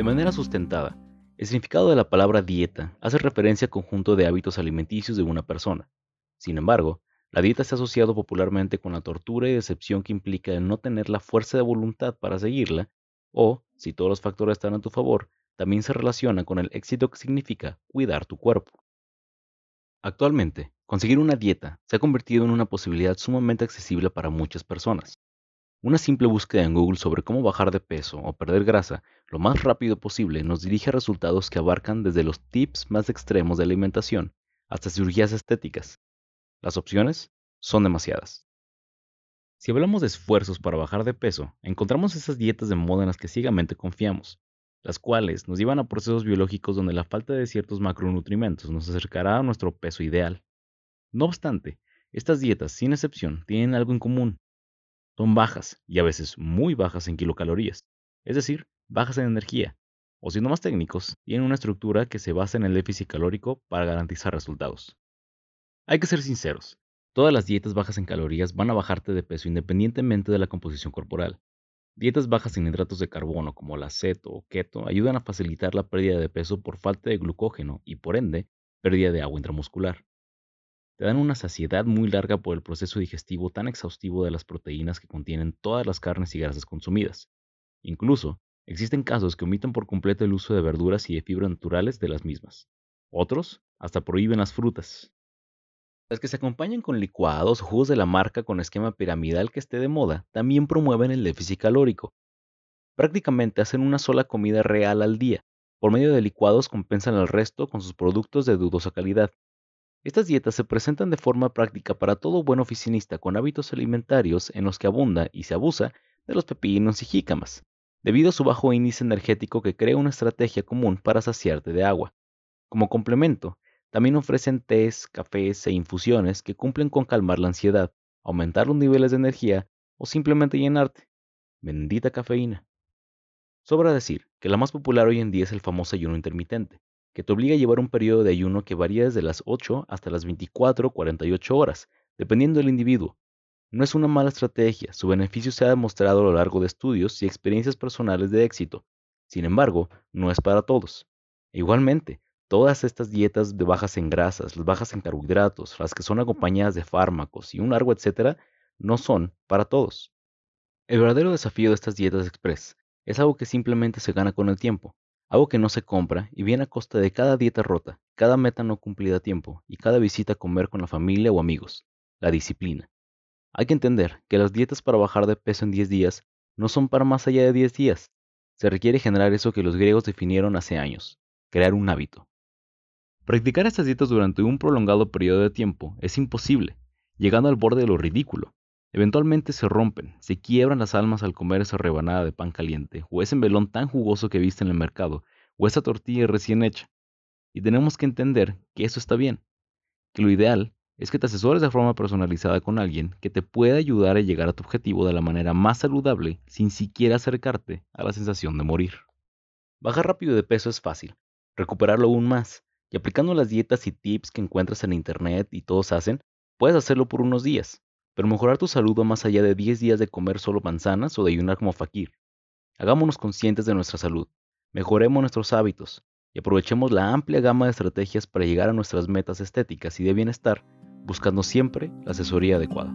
De manera sustentada, el significado de la palabra dieta hace referencia al conjunto de hábitos alimenticios de una persona. Sin embargo, la dieta se ha asociado popularmente con la tortura y decepción que implica el no tener la fuerza de voluntad para seguirla, o, si todos los factores están a tu favor, también se relaciona con el éxito que significa cuidar tu cuerpo. Actualmente, conseguir una dieta se ha convertido en una posibilidad sumamente accesible para muchas personas. Una simple búsqueda en Google sobre cómo bajar de peso o perder grasa lo más rápido posible nos dirige a resultados que abarcan desde los tips más extremos de alimentación hasta cirugías estéticas. Las opciones son demasiadas. Si hablamos de esfuerzos para bajar de peso, encontramos esas dietas de moda en las que ciegamente confiamos, las cuales nos llevan a procesos biológicos donde la falta de ciertos macronutrientes nos acercará a nuestro peso ideal. No obstante, estas dietas, sin excepción, tienen algo en común, son bajas y a veces muy bajas en kilocalorías, es decir, bajas en energía, o siendo más técnicos, tienen una estructura que se basa en el déficit calórico para garantizar resultados. Hay que ser sinceros, todas las dietas bajas en calorías van a bajarte de peso independientemente de la composición corporal. Dietas bajas en hidratos de carbono como la aceto o keto ayudan a facilitar la pérdida de peso por falta de glucógeno y por ende pérdida de agua intramuscular te dan una saciedad muy larga por el proceso digestivo tan exhaustivo de las proteínas que contienen todas las carnes y grasas consumidas. Incluso, existen casos que omiten por completo el uso de verduras y de fibras naturales de las mismas. Otros hasta prohíben las frutas. Las que se acompañan con licuados o jugos de la marca con esquema piramidal que esté de moda también promueven el déficit calórico. Prácticamente hacen una sola comida real al día. Por medio de licuados compensan el resto con sus productos de dudosa calidad, estas dietas se presentan de forma práctica para todo buen oficinista con hábitos alimentarios en los que abunda y se abusa de los pepinos y jícamas, debido a su bajo índice energético que crea una estrategia común para saciarte de agua. Como complemento, también ofrecen tés, cafés e infusiones que cumplen con calmar la ansiedad, aumentar los niveles de energía o simplemente llenarte. Bendita cafeína. Sobra decir que la más popular hoy en día es el famoso ayuno intermitente, que te obliga a llevar un periodo de ayuno que varía desde las 8 hasta las 24 o 48 horas, dependiendo del individuo. No es una mala estrategia, su beneficio se ha demostrado a lo largo de estudios y experiencias personales de éxito. Sin embargo, no es para todos. igualmente, todas estas dietas de bajas en grasas, las bajas en carbohidratos, las que son acompañadas de fármacos y un largo etcétera, no son para todos. El verdadero desafío de estas dietas express es algo que simplemente se gana con el tiempo, algo que no se compra y viene a costa de cada dieta rota, cada meta no cumplida a tiempo y cada visita a comer con la familia o amigos, la disciplina. Hay que entender que las dietas para bajar de peso en 10 días no son para más allá de 10 días. Se requiere generar eso que los griegos definieron hace años, crear un hábito. Practicar estas dietas durante un prolongado periodo de tiempo es imposible, llegando al borde de lo ridículo. Eventualmente se rompen, se quiebran las almas al comer esa rebanada de pan caliente, o ese melón tan jugoso que viste en el mercado, o esa tortilla recién hecha. Y tenemos que entender que eso está bien, que lo ideal es que te asesores de forma personalizada con alguien que te pueda ayudar a llegar a tu objetivo de la manera más saludable sin siquiera acercarte a la sensación de morir. Bajar rápido de peso es fácil, recuperarlo aún más, y aplicando las dietas y tips que encuentras en internet y todos hacen, puedes hacerlo por unos días, pero mejorar tu salud va más allá de 10 días de comer solo manzanas o de ayunar como fakir. Hagámonos conscientes de nuestra salud, mejoremos nuestros hábitos y aprovechemos la amplia gama de estrategias para llegar a nuestras metas estéticas y de bienestar, buscando siempre la asesoría adecuada.